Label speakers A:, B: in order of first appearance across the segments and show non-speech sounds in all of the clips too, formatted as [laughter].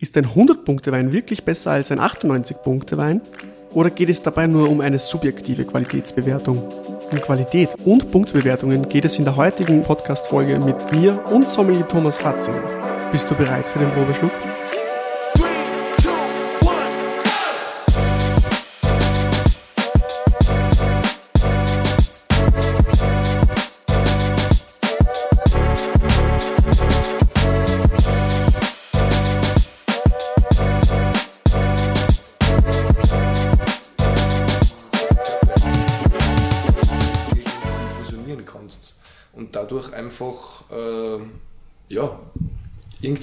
A: Ist ein 100-Punkte-Wein wirklich besser als ein 98-Punkte-Wein? Oder geht es dabei nur um eine subjektive Qualitätsbewertung? Um Qualität und Punktbewertungen geht es in der heutigen Podcast-Folge mit mir und Sommelier Thomas Ratzinger. Bist du bereit für den Probeschluck?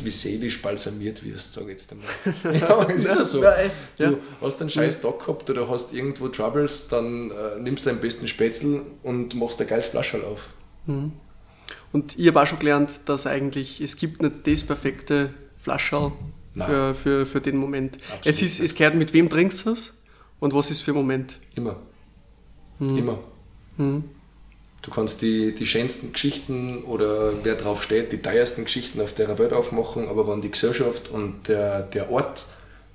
B: Irgendwie seelisch balsamiert wirst, sage ich jetzt einmal. [laughs] ja, es ist ja so. Ja. Du hast einen scheiß Tag gehabt oder hast irgendwo Troubles, dann äh, nimmst du deinen besten Spätzle und machst ein geiles Flascherl auf.
A: Mhm. Und ich habe auch schon gelernt, dass eigentlich, es gibt nicht das perfekte Flascherl für, für, für den Moment. es, ist, es gehört, mit wem trinkst du es und was ist für ein Moment.
B: Immer. Mhm. Immer. Mhm. Du kannst die, die schönsten Geschichten oder wer drauf steht, die teuersten Geschichten auf der Welt aufmachen, aber wenn die Gesellschaft und der, der Ort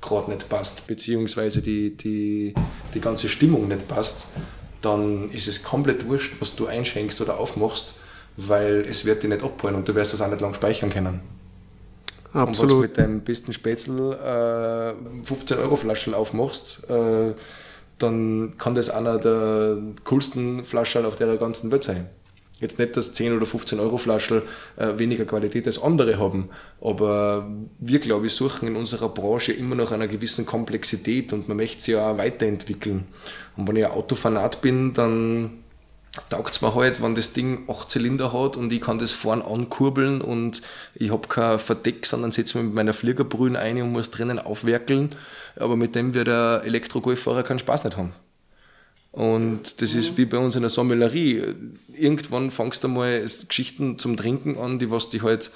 B: gerade nicht passt, beziehungsweise die, die, die ganze Stimmung nicht passt, dann ist es komplett wurscht, was du einschenkst oder aufmachst, weil es wird dich nicht abholen und du wirst das auch nicht lang speichern können. Absolut. Und wenn du mit deinem besten Spätzl äh, 15 Euro Flaschen aufmachst, äh, dann kann das einer der coolsten Flaschen auf der ganzen Welt sein. Jetzt nicht, dass 10 oder 15 Euro Flaschen äh, weniger Qualität als andere haben, aber wir, glaube ich, suchen in unserer Branche immer noch einer gewissen Komplexität und man möchte sie ja auch weiterentwickeln. Und wenn ich ein Autofanat bin, dann taugt es mir halt, wenn das Ding 8 Zylinder hat und ich kann das vorn ankurbeln und ich habe kein Verdeck, sondern setze mir mit meiner Fliegerbrühen ein und muss drinnen aufwerkeln. Aber mit dem wird der Elektro-Golffahrer keinen Spaß nicht haben. Und das ist wie bei uns in der Sommelerie. Irgendwann fangst du mal Geschichten zum Trinken an, die was die halt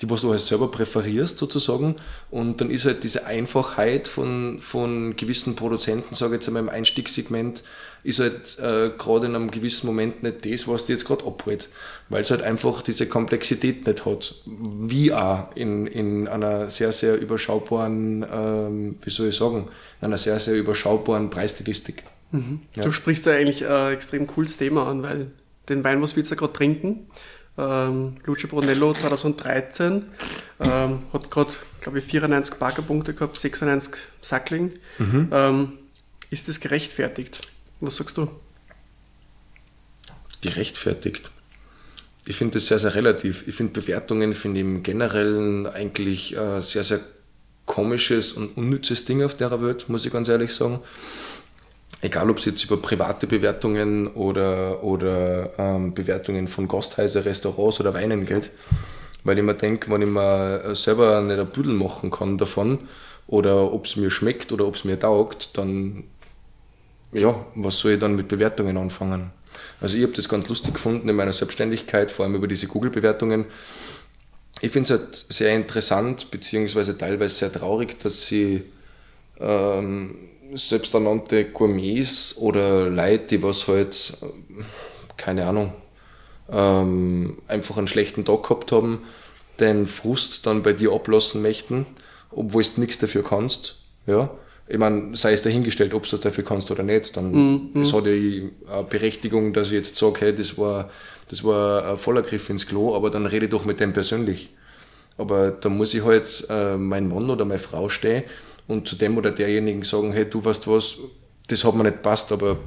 B: die was du halt selber präferierst sozusagen. Und dann ist halt diese Einfachheit von, von gewissen Produzenten, sage ich jetzt einmal im Einstiegssegment, ist halt äh, gerade in einem gewissen Moment nicht das, was die jetzt gerade abholt. Weil es halt einfach diese Komplexität nicht hat. Wie auch in, in einer sehr, sehr überschaubaren, ähm, wie soll ich sagen, in einer sehr, sehr überschaubaren Preisstilistik.
A: Mhm. Ja. Du sprichst da eigentlich ein extrem cooles Thema an, weil den Wein, was wir jetzt gerade trinken, ähm, Lucio Brunello 2013 ähm, hat gerade, glaube ich, 94 Parkerpunkte gehabt, 96 Sackling. Mhm. Ähm, ist das gerechtfertigt? Was sagst du?
B: Gerechtfertigt. Ich finde das sehr, sehr relativ. Ich finde Bewertungen, finde im Generellen eigentlich äh, sehr, sehr komisches und unnützes Ding auf der Welt, muss ich ganz ehrlich sagen egal ob es jetzt über private Bewertungen oder, oder ähm, Bewertungen von Gasthäusern, Restaurants oder Weinen geht. Weil ich mir denke, wenn ich mir selber nicht ein Büdel machen kann davon oder ob es mir schmeckt oder ob es mir taugt, dann ja, was soll ich dann mit Bewertungen anfangen? Also ich habe das ganz lustig gefunden in meiner Selbstständigkeit, vor allem über diese Google-Bewertungen. Ich finde es halt sehr interessant, beziehungsweise teilweise sehr traurig, dass sie ähm, selbsternannte Gourmets oder Leute, die was halt, keine Ahnung, ähm, einfach einen schlechten Tag gehabt haben, den Frust dann bei dir ablassen möchten, obwohl du nichts dafür kannst. Ja? Ich meine, sei es dahingestellt, ob du das dafür kannst oder nicht, dann mhm. es hat ja eine Berechtigung, dass ich jetzt sage, hey, das war, das war ein voller Griff ins Klo, aber dann rede doch mit dem persönlich. Aber da muss ich halt äh, mein Mann oder meine Frau stehen und zu dem oder derjenigen sagen, hey, du weißt was, das hat mir nicht passt, aber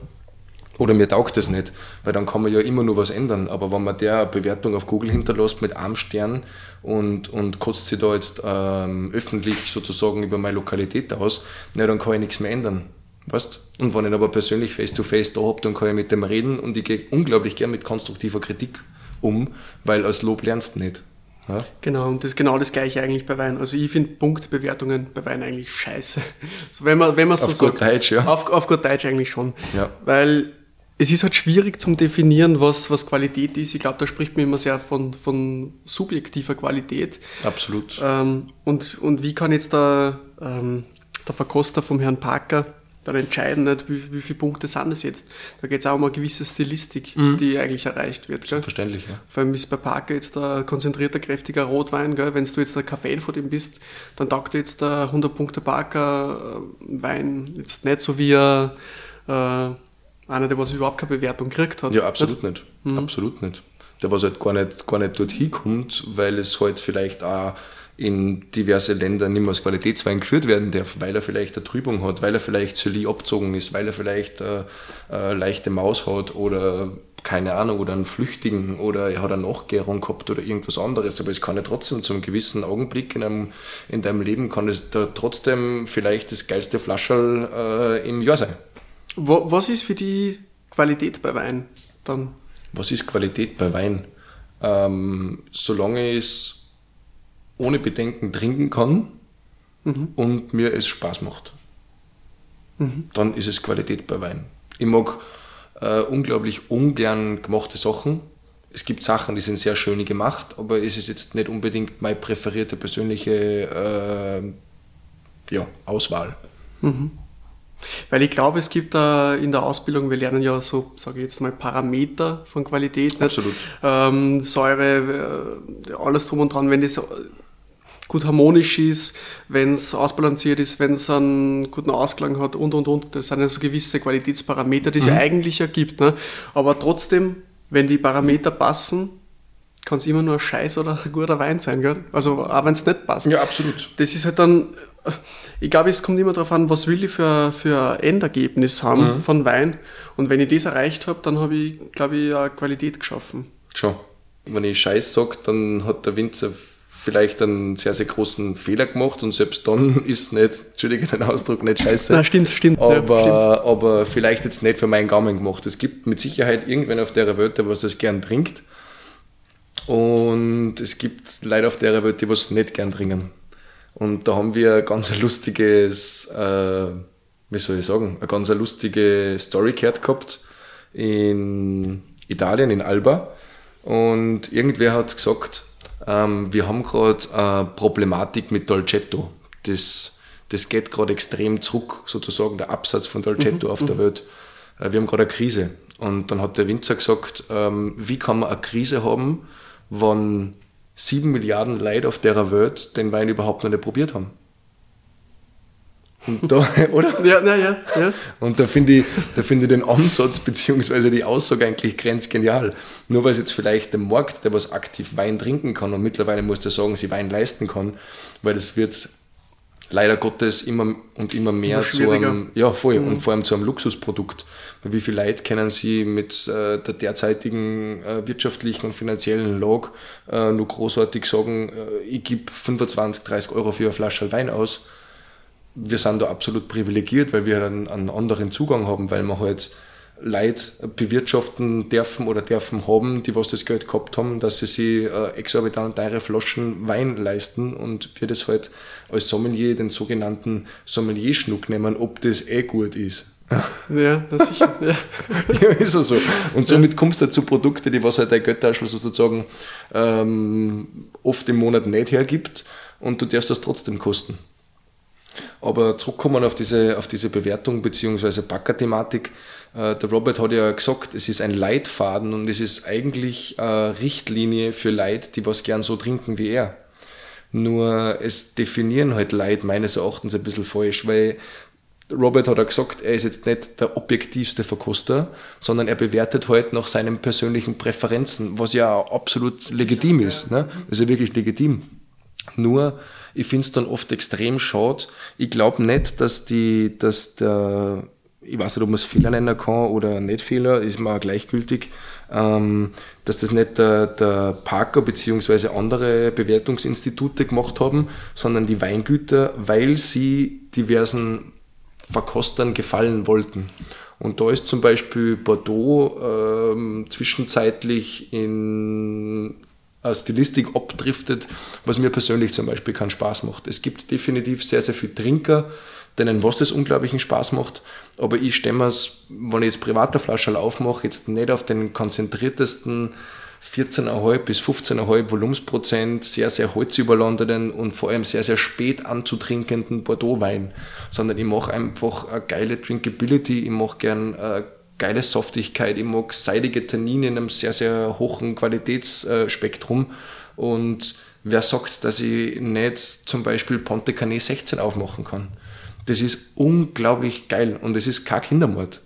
B: oder mir taugt das nicht, weil dann kann man ja immer nur was ändern. Aber wenn man der Bewertung auf Google hinterlässt mit einem Stern und, und kotzt sie da jetzt ähm, öffentlich sozusagen über meine Lokalität aus, na, dann kann ich nichts mehr ändern. Weißt? Und wenn ich aber persönlich face-to-face -face da habe, dann kann ich mit dem reden und ich gehe unglaublich gern mit konstruktiver Kritik um, weil als Lob lernst du nicht.
A: Ja? Genau, und das ist genau das gleiche eigentlich bei Wein. Also ich finde Punktbewertungen bei Wein eigentlich scheiße. [laughs] Also wenn man, wenn man so
B: auf sagt, gut Deutsch, ja.
A: Auf, auf gut Deutsch eigentlich schon. Ja. Weil es ist halt schwierig zum definieren, was, was Qualität ist. Ich glaube, da spricht man immer sehr von, von subjektiver Qualität.
B: Absolut.
A: Ähm, und, und wie kann jetzt der, ähm, der Verkoster vom Herrn Parker dann entscheiden, nicht, wie, wie viele Punkte sind es jetzt. Da geht es auch um eine gewisse Stilistik, mhm. die eigentlich erreicht wird.
B: Gell? Verständlich, ja.
A: Vor allem ist bei Parker jetzt ein konzentrierter, kräftiger Rotwein. Gell? Wenn du jetzt ein Fan von dem bist, dann taugt jetzt der 100 Punkte Parker äh, Wein jetzt nicht so wie ein, äh, einer, der was überhaupt keine Bewertung gekriegt hat.
B: Ja, absolut nicht. nicht. Mhm. Absolut nicht. Der was halt gar nicht, gar nicht dorthin kommt, weil es halt vielleicht auch in diverse Länder nicht mehr als Qualitätswein geführt werden darf, weil er vielleicht eine Trübung hat, weil er vielleicht Solie abzogen ist, weil er vielleicht eine, äh, leichte Maus hat oder keine Ahnung, oder einen Flüchtigen oder er hat eine Nachgärung gehabt oder irgendwas anderes, aber es kann ja trotzdem zu einem gewissen Augenblick in, einem, in deinem Leben kann es da trotzdem vielleicht das geilste Flascherl äh, im Jahr sein.
A: Was ist für die Qualität bei Wein dann?
B: Was ist Qualität bei Wein? Ähm, solange es ohne Bedenken trinken kann mhm. und mir es Spaß macht. Mhm. Dann ist es Qualität bei Wein. Ich mag äh, unglaublich ungern gemachte Sachen. Es gibt Sachen, die sind sehr schön gemacht, aber es ist jetzt nicht unbedingt meine präferierte persönliche äh, ja, Auswahl.
A: Mhm. Weil ich glaube, es gibt da in der Ausbildung, wir lernen ja so, sage ich jetzt mal, Parameter von Qualität.
B: Absolut.
A: Ähm, Säure, äh, alles drum und dran. Wenn das gut harmonisch ist, wenn es ausbalanciert ist, wenn es einen guten Ausklang hat und und und. Das sind ja so gewisse Qualitätsparameter, die es mhm. ja eigentlich ergibt. Ne? Aber trotzdem, wenn die Parameter passen, kann es immer nur ein Scheiß oder ein guter Wein sein. Gell? Also auch wenn es nicht passt.
B: Ja, absolut.
A: Das ist halt dann, ich glaube, es kommt immer darauf an, was will ich für, für ein Endergebnis haben mhm. von Wein. Und wenn ich das erreicht habe, dann habe ich, glaube ich, eine Qualität geschaffen.
B: Schon. Wenn ich Scheiß sage, dann hat der Winzer vielleicht einen sehr, sehr großen Fehler gemacht und selbst dann [laughs] ist nicht, entschuldige den Ausdruck, nicht scheiße.
A: Na, stimmt, stimmt.
B: Aber,
A: ja,
B: stimmt. aber vielleicht jetzt nicht für meinen Gaumen gemacht. Es gibt mit Sicherheit irgendwen auf der Welt, der was das gern trinkt. Und es gibt Leute auf der Welt, die was nicht gern trinken. Und da haben wir ein ganz lustiges, äh, wie soll ich sagen, eine ganz lustige Story gehört gehabt in Italien, in Alba. Und irgendwer hat gesagt, ähm, wir haben gerade eine Problematik mit Dolcetto. Das, das geht gerade extrem zurück, sozusagen der Absatz von Dolcetto mhm. auf der mhm. Welt. Äh, wir haben gerade eine Krise. Und dann hat der Winzer gesagt, ähm, wie kann man eine Krise haben, wenn sieben Milliarden Leute auf der Welt den Wein überhaupt noch nicht probiert haben? Und da, [laughs] oder?
A: Ja, na, ja, ja.
B: Und da finde ich, da finde ich den Ansatz bzw. die Aussage eigentlich grenzgenial. Nur weil es jetzt vielleicht der Markt, der was aktiv Wein trinken kann und mittlerweile muss der sagen, sie Wein leisten kann, weil das wird leider Gottes immer und immer mehr immer zu einem, ja voll, mhm. und vor allem zu einem Luxusprodukt. Wie viele Leute können Sie mit äh, der derzeitigen äh, wirtschaftlichen und finanziellen Lage äh, nur großartig sagen, äh, ich gebe 25, 30 Euro für eine Flasche Wein aus? wir sind da absolut privilegiert, weil wir einen, einen anderen Zugang haben, weil wir halt Leute bewirtschaften dürfen oder dürfen haben, die was das Geld gehabt haben, dass sie sich äh, exorbitant teure Flaschen Wein leisten und wir das halt als Sommelier den sogenannten Sommelier-Schnuck nehmen, ob das eh gut ist. [laughs]
A: Ja, das sicher. [laughs] Ja.
B: ja, ist ja so. Und somit kommst du zu Produkten, die was halt dein Geldtaschel sozusagen ähm, oft im Monat nicht hergibt und du darfst das trotzdem kosten. Aber zurückkommen auf diese, auf diese Bewertung bzw. Backer-Thematik. Äh, der Robert hat ja gesagt, es ist ein Leitfaden und es ist eigentlich eine Richtlinie für Leute, die was gern so trinken wie er. Nur es definieren halt Leute meines Erachtens ein bisschen falsch, weil Robert hat ja gesagt, er ist jetzt nicht der objektivste Verkoster, sondern er bewertet halt nach seinen persönlichen Präferenzen, was ja absolut legitim ist. Ne? Das ist ja wirklich legitim. Nur, ich finde es dann oft extrem schade. Ich glaube nicht, dass die, dass der, ich weiß nicht, ob man es Fehler nennen kann oder nicht Fehler, ist mir gleichgültig, ähm, dass das nicht der, der Parker bzw. andere Bewertungsinstitute gemacht haben, sondern die Weingüter, weil sie diversen Verkostern gefallen wollten. Und da ist zum Beispiel Bordeaux ähm, zwischenzeitlich in Stilistik abdriftet, was mir persönlich zum Beispiel keinen Spaß macht. Es gibt definitiv sehr, sehr viele Trinker, denen was das unglaublichen Spaß macht, aber ich stemme es, wenn ich jetzt privater Flasche aufmache, jetzt nicht auf den konzentriertesten 14,5 bis 15,5 Volumensprozent, sehr, sehr holzüberlandenden und vor allem sehr, sehr spät anzutrinkenden Bordeaux-Wein, sondern ich mache einfach eine geile Drinkability, ich mache gern eine geile Softigkeit, ich mag seidige Tannine in einem sehr, sehr hohen Qualitätsspektrum und wer sagt, dass ich nicht zum Beispiel Ponte Canet 16 aufmachen kann? Das ist unglaublich geil und es ist kein Kindermord.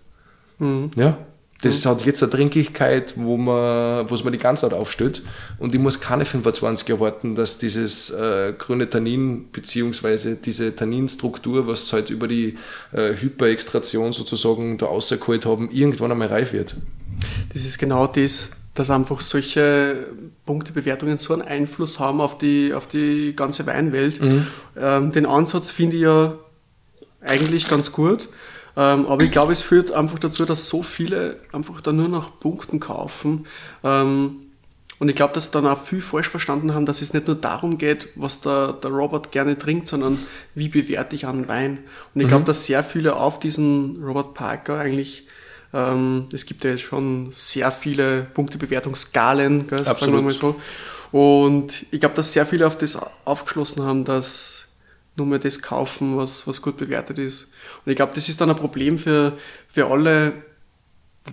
B: Mhm. Ja, das mhm. hat jetzt eine Trinkigkeit, wo man, wo es mir die ganze Zeit aufstellt. Und ich muss keine 25 erwarten, dass dieses äh, grüne Tannin, beziehungsweise diese Tanninstruktur, was halt über die äh, Hyperextraktion sozusagen da rausgeholt haben, irgendwann einmal reif wird.
A: Das ist genau das, dass einfach solche Punktebewertungen so einen Einfluss haben auf die, auf die ganze Weinwelt. Mhm. Ähm, den Ansatz finde ich ja eigentlich ganz gut. Ähm, aber ich glaube, es führt einfach dazu, dass so viele einfach dann nur nach Punkten kaufen. Ähm, und ich glaube, dass dann auch viel falsch verstanden haben, dass es nicht nur darum geht, was der, der Robert gerne trinkt, sondern wie bewerte ich einen Wein. Und ich mhm. glaube, dass sehr viele auf diesen Robert Parker eigentlich, ähm, es gibt ja jetzt schon sehr viele Punktebewertungsskalen, gell, sagen wir mal so. Und ich glaube, dass sehr viele auf das aufgeschlossen haben, dass nur mehr das kaufen, was, was gut bewertet ist. Und ich glaube, das ist dann ein Problem für, für alle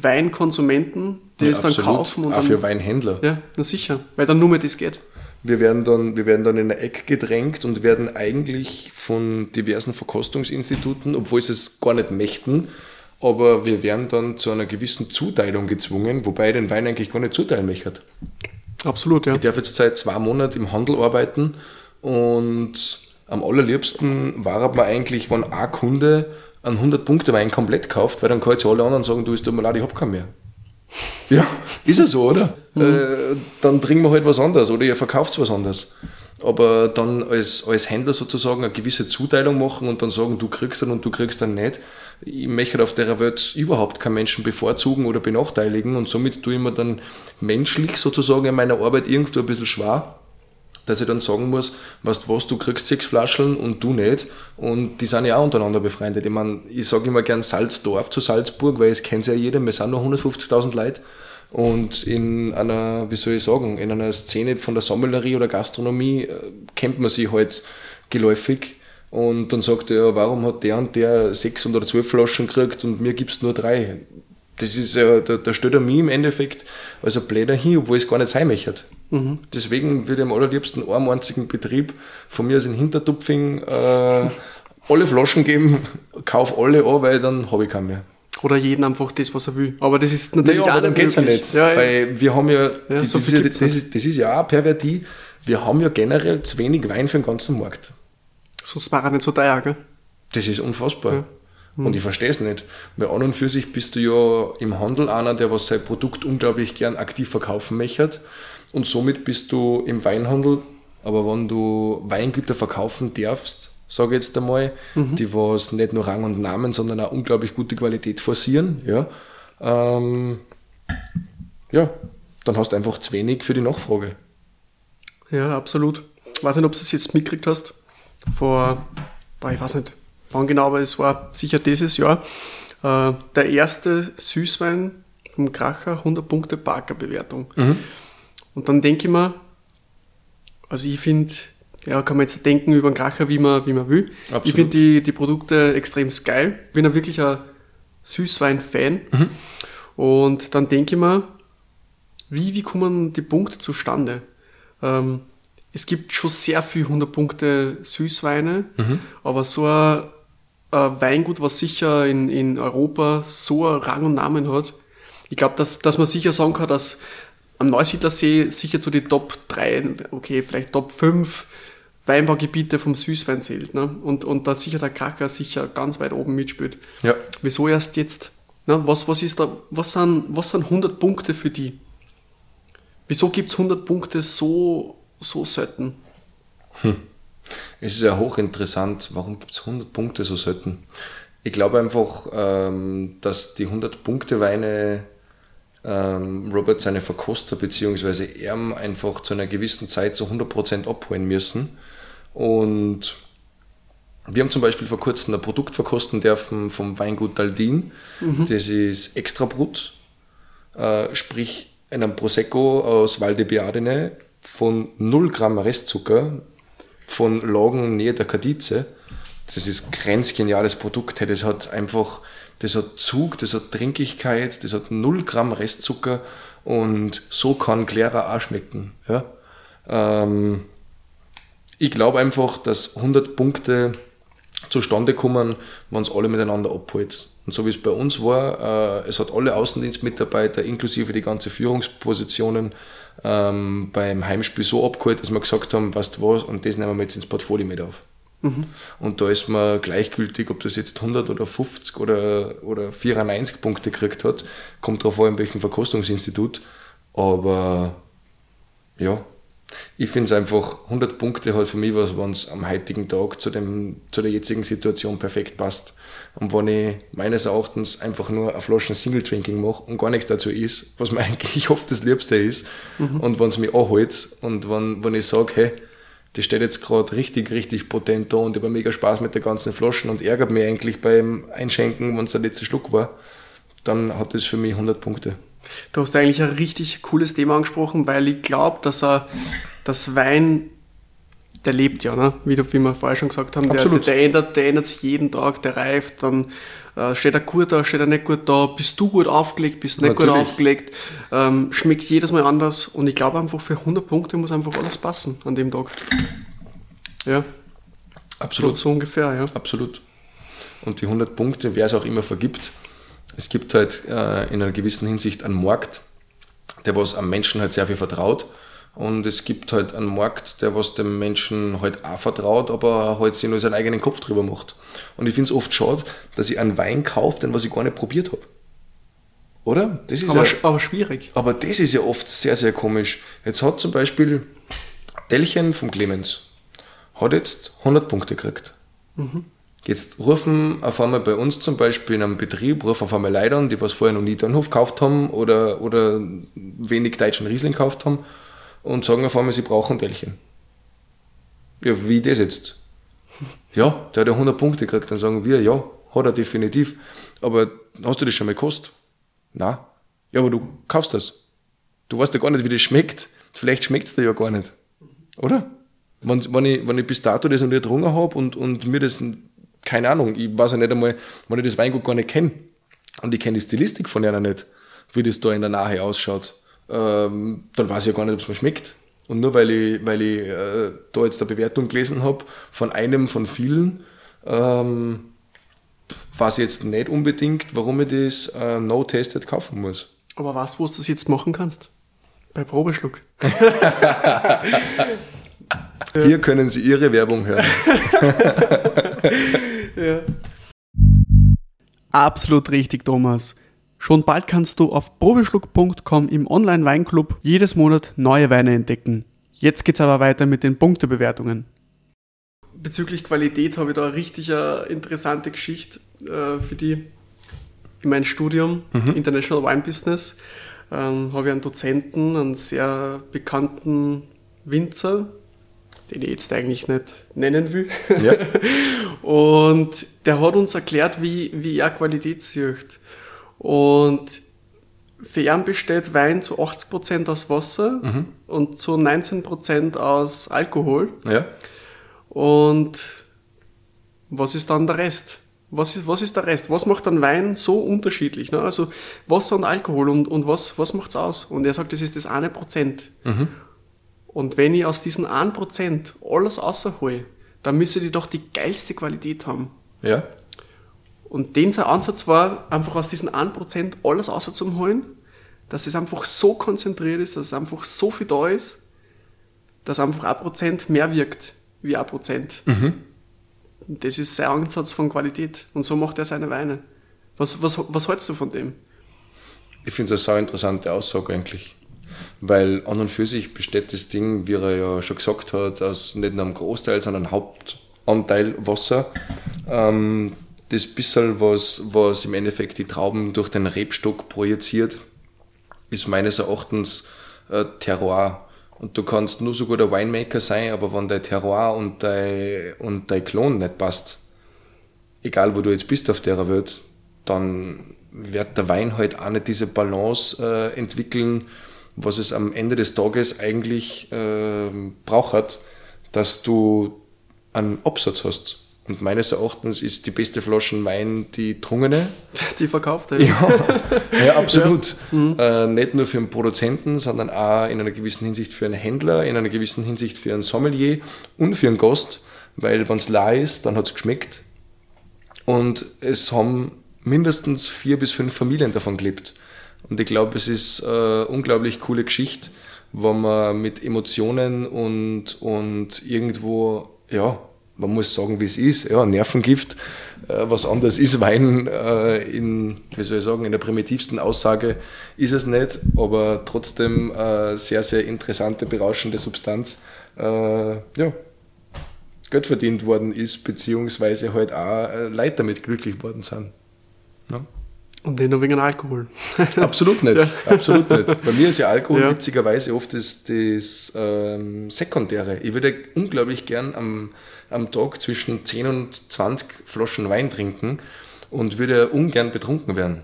A: Weinkonsumenten, die ja, es dann absolut. kaufen.
B: Und
A: Auch dann,
B: für Weinhändler.
A: Ja, na sicher, weil dann nur mehr das geht.
B: Wir werden, dann, wir werden dann in ein Eck gedrängt und werden eigentlich von diversen Verkostungsinstituten, obwohl sie es gar nicht möchten, aber wir werden dann zu einer gewissen Zuteilung gezwungen, wobei ich den Wein eigentlich gar nicht zuteilen möchte.
A: Absolut, ja.
B: Ich darf jetzt seit zwei Monaten im Handel arbeiten und am allerliebsten war man eigentlich, wenn ein Kunde einen 100-Punkte-Wein komplett kauft, weil dann kann jetzt alle anderen sagen, du, ist tut mir leid, ich hab keinen mehr. Ja, [laughs] ist ja so, oder? Mhm. Äh, dann trinken wir halt was anderes oder ihr verkauft was anderes. Aber dann als, als Händler sozusagen eine gewisse Zuteilung machen und dann sagen, du kriegst dann und du kriegst dann nicht. Ich möchte auf der Welt überhaupt keinen Menschen bevorzugen oder benachteiligen und somit tue ich mir dann menschlich sozusagen in meiner Arbeit irgendwo ein bisschen schwer, dass ich dann sagen muss, weißt was, du kriegst sechs Flaschen und du nicht. Und die sind ja auch untereinander befreundet. Ich meine, ich sage immer gern Salzdorf zu Salzburg, weil es kennt ja jeder, wir sind nur 150.000 Leute. Und in einer, wie soll ich sagen, in einer Szene von der Sommelerie oder Gastronomie äh, kennt man sich halt geläufig. Und dann sagt er, warum hat der und der sechs oder zwölf Flaschen gekriegt und mir gibt es nur drei? Das ist ja, da, da stellt er mich im Endeffekt als ein Bläder hin, obwohl es gar nicht sein möchte. Mhm. Deswegen würde ich am allerliebsten einen einzigen Betrieb von mir aus in Hintertupfing äh, alle Flaschen geben, kauf alle an, weil dann habe ich keinen mehr.
A: Oder jeden einfach das, was er will. Aber das ist natürlich
B: naja, auch aber dann geht es ja nicht. Ja, weil wir haben ja, ja die, so das, das, das, ist, das ist ja auch Pervertie, wir haben ja generell zu wenig Wein für den ganzen Markt.
A: Sonst war er nicht so teuer, gell?
B: Das ist unfassbar. Ja. Mhm. Und ich verstehe es nicht. Weil an und für sich bist du ja im Handel einer, der was sein Produkt unglaublich gern aktiv verkaufen möchte. Und somit bist du im Weinhandel. Aber wenn du Weingüter verkaufen darfst, sage ich jetzt einmal, mhm. die was nicht nur Rang und Namen, sondern auch unglaublich gute Qualität forcieren, ja, ähm, ja, dann hast du einfach zu wenig für die Nachfrage.
A: Ja, absolut. Ich weiß nicht, ob du es jetzt mitgekriegt hast. Vor, ich weiß nicht, wann genau, aber es war sicher dieses Jahr. Äh, der erste Süßwein vom Kracher, 100 Punkte Parker-Bewertung. Mhm. Und dann denke ich mir, also ich finde, ja, kann man jetzt denken über den Kracher, wie man, wie man will. Absolut. Ich finde die, die Produkte extrem geil. Ich bin ja wirklich ein Süßwein-Fan. Mhm. Und dann denke ich mir, wie, wie kommen die Punkte zustande? Ähm, es gibt schon sehr viele 100 Punkte Süßweine, mhm. aber so ein, ein, Weingut, was sicher in, in Europa so einen Rang und Namen hat, ich glaube, dass, dass man sicher sagen kann, dass am Neusiedlersee sicher zu den Top 3, okay, vielleicht Top 5 Weinbaugebiete vom Süßwein zählt. Ne? Und, und da sicher der Kracher sicher ganz weit oben mitspielt. Ja. Wieso erst jetzt? Ne? Was, was, ist da, was, sind, was sind 100 Punkte für die? Wieso gibt es 100 Punkte so, so selten?
B: Hm. Es ist ja hochinteressant, warum gibt es 100 Punkte so selten? Ich glaube einfach, ähm, dass die 100-Punkte-Weine ähm, Robert seine Verkoster bzw. er einfach zu einer gewissen Zeit zu 100% abholen müssen. Und wir haben zum Beispiel vor kurzem ein Produkt verkosten dürfen vom Weingut Daldin. Mhm. Das ist Extrabrut, äh, sprich in einem Prosecco aus Val di Biadene von 0 Gramm Restzucker, von Lagen nähe der Kadize. Das ist ein grenzgeniales Produkt. Das hat einfach, das hat Zug, das hat Trinkigkeit, das hat 0 Gramm Restzucker und so kann Clara auch schmecken. Ja? Ähm, ich glaube einfach, dass 100 Punkte zustande kommen, wenn es alle miteinander abholt. Und so wie es bei uns war, äh, es hat alle Außendienstmitarbeiter inklusive die ganzen Führungspositionen ähm, beim Heimspiel so abgeholt, dass wir gesagt haben, weißt du was, und das nehmen wir jetzt ins Portfolio mit auf. Mhm. Und da ist man gleichgültig, ob das jetzt 100 oder 50 oder, oder 94 Punkte gekriegt hat. Kommt darauf an, in welchem Verkostungsinstitut. Aber ja, ich finde es einfach, 100 Punkte halt für mich was, wenn es am heutigen Tag zu, dem, zu der jetzigen Situation perfekt passt. Und wenn ich meines Erachtens einfach nur eine Flasche Single Drinking mache und gar nichts dazu ist, was mir [laughs] eigentlich oft das Liebste ist, mhm. und wenn es mich anhält und wenn, wenn ich sage, hey, das steht jetzt gerade richtig, richtig potent da und ich habe mega Spaß mit der ganzen Flaschen und ärgert mich eigentlich beim Einschenken, wenn es der letzte Schluck war, dann hat das für mich 100 Punkte.
A: Du hast eigentlich ein richtig cooles Thema angesprochen, weil ich glaube, dass er das Wein, der lebt ja, ne? wie, du, wie wir vorher schon gesagt haben, der, der, ändert, der ändert sich jeden Tag, der reift, dann äh, steht er gut da, steht er nicht gut da, bist du gut aufgelegt, bist du nicht Natürlich. gut aufgelegt, ähm, schmeckt jedes Mal anders und ich glaube einfach für 100 Punkte muss einfach alles passen an dem Tag. Ja.
B: Absolut.
A: So, so ungefähr, ja.
B: Absolut. Und die 100 Punkte, wer es auch immer vergibt, es gibt halt äh, in einer gewissen Hinsicht einen Markt, der was am Menschen halt sehr viel vertraut. Und es gibt halt einen Markt, der was dem Menschen halt auch vertraut, aber halt sich nur seinen eigenen Kopf drüber macht. Und ich finde es oft schade, dass ich einen Wein kaufe, den was ich gar nicht probiert habe. Oder?
A: Das ist aber, ja, aber schwierig.
B: Aber das ist ja oft sehr, sehr komisch. Jetzt hat zum Beispiel Delchen vom Clemens hat jetzt 100 Punkte gekriegt. Mhm. Jetzt rufen auf einmal bei uns zum Beispiel in einem Betrieb, rufen auf einmal Leute an, die was vorher noch nie Dönhof gekauft haben oder, oder wenig deutschen Riesling gekauft haben und sagen auf einmal, sie brauchen Delchen. Ja, wie das jetzt? [laughs] Ja, der hat ja 100 Punkte gekriegt. Dann sagen wir, ja, hat er definitiv. Aber hast du das schon mal gekostet? Na. Ja, aber du kaufst das. Du weißt ja gar nicht, wie das schmeckt. Vielleicht schmeckt es dir ja gar nicht. Oder? Wenn, wenn, ich, wenn ich bis dato das noch nicht getrunken habe und, und mir das keine Ahnung, ich weiß ja nicht einmal, wenn ich das Weingut gar nicht kenne und ich kenne die Stilistik von einer nicht, wie das da in der Nähe ausschaut, ähm, dann weiß ich ja gar nicht, ob es mir schmeckt. Und nur weil ich, weil ich äh, da jetzt eine Bewertung gelesen habe von einem von vielen, ähm, weiß ich jetzt nicht unbedingt, warum ich das äh, No-Tasted kaufen muss.
A: Aber was, wo du das jetzt machen kannst? Bei Probeschluck. [laughs]
B: Hier können Sie Ihre Werbung hören. [laughs]
A: ja. Absolut richtig, Thomas. Schon bald kannst du auf probeschluck.com im Online-Weinclub jedes Monat neue Weine entdecken. Jetzt geht's aber weiter mit den Punktebewertungen. Bezüglich Qualität habe ich da eine richtig interessante Geschichte äh, für die in meinem Studium mhm. International Wine Business. Ähm, habe ich einen Dozenten, einen sehr bekannten Winzer, den ich jetzt eigentlich nicht nennen will. Ja. [laughs] und der hat uns erklärt, wie, wie er Qualität sucht. Und für ihn besteht Wein zu 80% aus Wasser mhm. und zu 19% aus Alkohol.
B: Ja.
A: Und was ist dann der Rest? Was ist, was ist der Rest? Was macht ein Wein so unterschiedlich? Ne? Also Wasser und Alkohol und, und was, was macht es aus? Und er sagt, das ist das eine Prozent. Mhm. Und wenn ich aus diesen 1% alles außerhole, dann müsste die doch die geilste Qualität haben.
B: Ja.
A: Und den sein Ansatz war, einfach aus diesen 1% alles außerzuholen, dass es einfach so konzentriert ist, dass es einfach so viel da ist, dass einfach 1% mehr wirkt wie 1%. Mhm. Das ist sein Ansatz von Qualität. Und so macht er seine Weine. Was, was, was hältst du von dem?
B: Ich finde es eine sehr interessante Aussage eigentlich. Weil an und für sich besteht das Ding, wie er ja schon gesagt hat, aus nicht nur einem Großteil, sondern Hauptanteil Wasser. Ähm, das bisschen, was, was im Endeffekt die Trauben durch den Rebstock projiziert, ist meines Erachtens äh, Terroir. Und du kannst nur so guter Winemaker sein, aber wenn dein Terroir und dein, und dein Klon nicht passt, egal wo du jetzt bist auf der Welt, dann wird der Wein halt auch nicht diese Balance äh, entwickeln, was es am Ende des Tages eigentlich äh, braucht, dass du einen Absatz hast. Und meines Erachtens ist die beste Flaschen Wein die Trungene. [laughs]
A: Die verkauft,
B: ja. Ja, [laughs] absolut. Ja. Mhm. Äh, nicht nur für einen Produzenten, sondern auch in einer gewissen Hinsicht für einen Händler, in einer gewissen Hinsicht für einen Sommelier und für einen Gast. Weil wenn es leer ist, dann hat es geschmeckt. Und es haben mindestens vier bis fünf Familien davon gelebt. Und ich glaube, es ist eine unglaublich coole Geschichte, wo man mit Emotionen und, und irgendwo, ja, man muss sagen, wie es ist, ja, Nervengift, äh, was anderes ist Wein äh, in, wie soll ich sagen, in der primitivsten Aussage ist es nicht, aber trotzdem äh, sehr, sehr interessante, berauschende Substanz, ja, Geld verdient worden ist, beziehungsweise halt auch Leute damit glücklich worden sind.
A: Ja. Und den noch wegen Alkohol. [laughs]
B: Absolut nicht. Ja. Absolut nicht. Bei mir ist ja Alkohol ja. witzigerweise oft das, das ähm, Sekundäre. Ich würde unglaublich gern am, am Tag zwischen 10 und 20 Flaschen Wein trinken und würde ungern betrunken werden.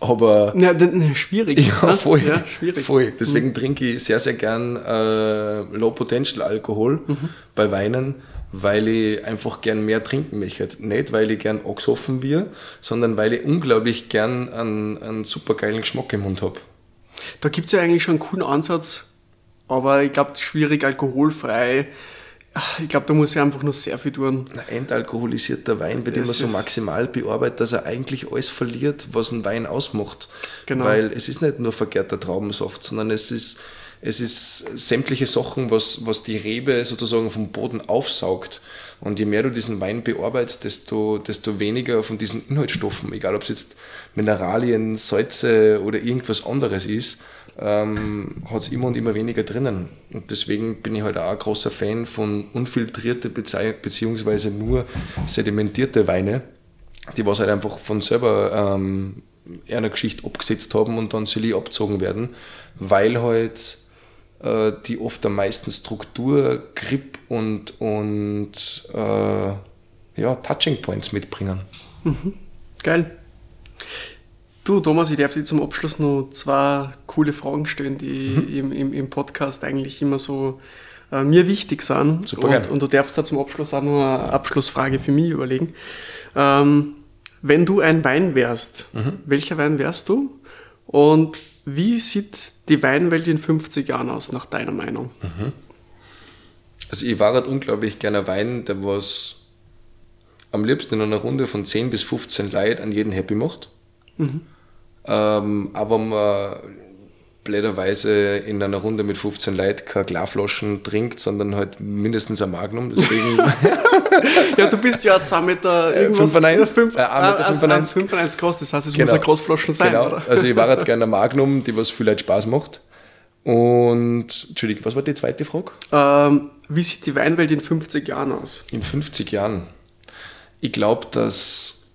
B: Aber.
A: Ja, schwierig.
B: Ja, ne? voll. Ja, schwierig. voll. Deswegen mhm. trinke ich sehr, sehr gern äh, Low Potential Alkohol mhm. bei Weinen weil ich einfach gern mehr trinken möchte. Nicht, weil ich gern angesoffen wir, sondern weil ich unglaublich gern einen, einen super geilen Geschmack im Mund habe.
A: Da gibt es ja eigentlich schon einen coolen Ansatz, aber ich glaube, schwierig alkoholfrei. Ich glaube, da muss ich einfach nur sehr viel tun.
B: Ein entalkoholisierter Wein wird immer so maximal bearbeitet, dass er eigentlich alles verliert, was ein Wein ausmacht. Genau. Weil es ist nicht nur vergärter Traubensaft, sondern es ist es ist sämtliche Sachen, was, was die Rebe sozusagen vom Boden aufsaugt. Und je mehr du diesen Wein bearbeitest, desto, desto weniger von diesen Inhaltsstoffen, egal ob es jetzt Mineralien, Salze oder irgendwas anderes ist, ähm, hat es immer und immer weniger drinnen. Und deswegen bin ich halt auch ein großer Fan von unfiltrierte beziehungsweise nur sedimentierte Weine, die was halt einfach von selber ähm, einer Geschichte abgesetzt haben und dann silly abgezogen werden, weil halt äh, die oft am meisten Struktur, Grip und, und äh, ja, Touching Points mitbringen.
A: Mhm. Geil. Du, Thomas, ich darf dir zum Abschluss noch zwei coole Fragen stellen, die mhm. im, im, im Podcast eigentlich immer so äh, mir wichtig sind. Super und, und, du darfst da zum Abschluss auch noch eine Abschlussfrage für mich überlegen. Ähm, wenn du ein Wein wärst, mhm. welcher Wein wärst du? Und wie sieht die Weinwelt in 50 Jahren aus, nach deiner Meinung? Mhm.
B: Also ich war halt unglaublich gerne Wein, der was am liebsten in einer Runde von 10 bis 15 Leuten an jeden happy macht. Mhm. Ähm, aber man blöderweise in einer Runde mit 15 Leuten keine Klarflaschen trinkt, sondern halt mindestens ein Magnum. Deswegen [laughs]
A: ja, du bist ja 2 Meter
B: äh, irgendwas. 5,1
A: 5, äh, 1,95 groß, das heißt, es genau. muss eine Großflaschen sein, genau. oder?
B: Also ich war halt [laughs] gerne ein Magnum, die was viel Spaß macht. Und, Entschuldigung, was war die zweite Frage?
A: Ähm, wie sieht die Weinwelt in 50 Jahren aus?
B: In 50 Jahren? Ich glaube, dass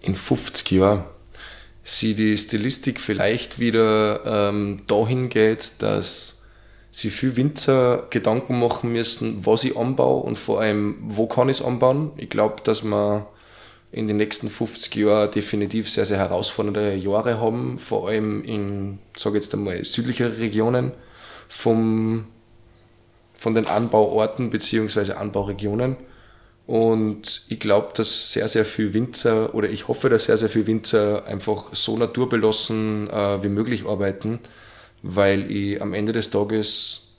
B: in 50 Jahren sie die Stilistik vielleicht wieder ähm, dahin geht, dass sie viel Winzer Gedanken machen müssen, was ich anbaue und vor allem, wo kann ich es anbauen. Ich glaube, dass wir in den nächsten 50 Jahren definitiv sehr, sehr herausfordernde Jahre haben, vor allem in, sage jetzt einmal, südlichere Regionen vom, von den Anbauorten bzw. Anbauregionen. Und ich glaube, dass sehr, sehr viel Winzer, oder ich hoffe, dass sehr, sehr viel Winzer einfach so naturbelassen äh, wie möglich arbeiten, weil ich am Ende des Tages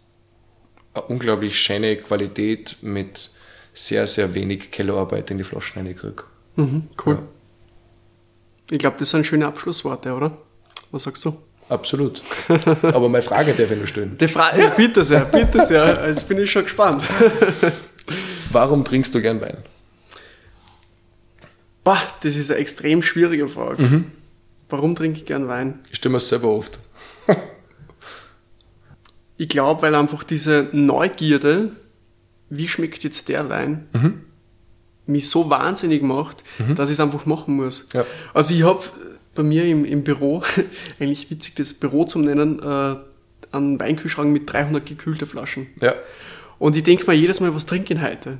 B: eine unglaublich schöne Qualität mit sehr, sehr wenig Kellerarbeit in die Flaschen reinkriege.
A: Mhm, cool. Ja. Ich glaube, das sind schöne Abschlussworte, oder? Was sagst du?
B: Absolut. Aber meine Frage darf ich noch stellen.
A: Die Frage, [laughs] bitte sehr, bitte sehr. Jetzt bin ich schon gespannt. [laughs]
B: Warum trinkst du gern Wein?
A: Boah, das ist eine extrem schwierige Frage. Mhm. Warum trinke ich gern Wein?
B: Ich stelle mir es selber oft. [laughs]
A: ich glaube, weil einfach diese Neugierde, wie schmeckt jetzt der Wein, mhm. mich so wahnsinnig macht, mhm. dass ich es einfach machen muss. Ja. Also ich habe bei mir im, im Büro, [laughs] eigentlich witzig, das Büro zum Nennen, äh, einen Weinkühlschrank mit 300 gekühlten Flaschen. Ja. Und ich denke mir jedes Mal, was trinke ich heute?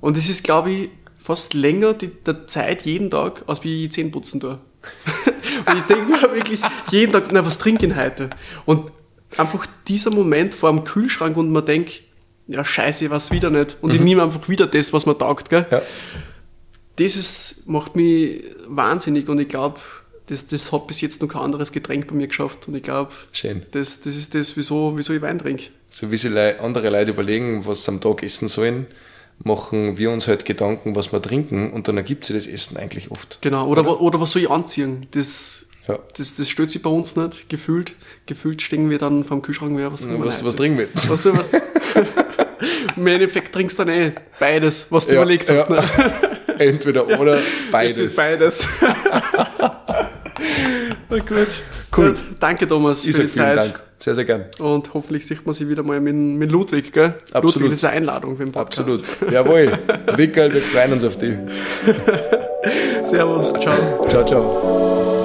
A: Und es ist, glaube ich, fast länger die, der Zeit jeden Tag, als wie ich Zähne putzen tue. [laughs] ich denke mir wirklich jeden Tag, na, was trinke ich denn heute? Und einfach dieser Moment vor dem Kühlschrank und man denkt, ja, scheiße, ich weiß wieder nicht. Und ich nehme einfach wieder das, was mir taugt, gell?
B: Ja.
A: Das ist, macht mich wahnsinnig und ich glaube, das, das hat bis jetzt noch kein anderes Getränk bei mir geschafft. Und ich glaube, das, das ist das, wieso, wieso ich Wein trinke.
B: So wie sich andere Leute überlegen, was sie am Tag essen sollen, machen wir uns halt Gedanken, was wir trinken und dann ergibt sich das Essen eigentlich oft.
A: Genau. Oder, oder? oder was soll ich anziehen? Das,
B: Ja.
A: das, das stellt sich bei uns nicht, gefühlt. Gefühlt stehen wir dann vom Kühlschrank, ja, was trinken wir
B: Was, was trinken wir?
A: Was was? [laughs] Im Endeffekt trinkst du dann eh beides, was du
B: Ja,
A: überlegt hast.
B: ja.
A: Ne?
B: Entweder [laughs] oder beides.
A: beides. [laughs] Na gut.
B: Cool.
A: Gut, Danke, Thomas,
B: Ich
A: für die Zeit.
B: Dank. Sehr, sehr gern.
A: Und hoffentlich sieht man sich wieder mal mit, mit Ludwig, gell?
B: Absolut.
A: Ludwig, ist eine Einladung für den Podcast.
B: Absolut. Jawohl. Wickel, wir freuen uns auf dich. [laughs]
A: Servus, ciao.
B: Ciao, ciao.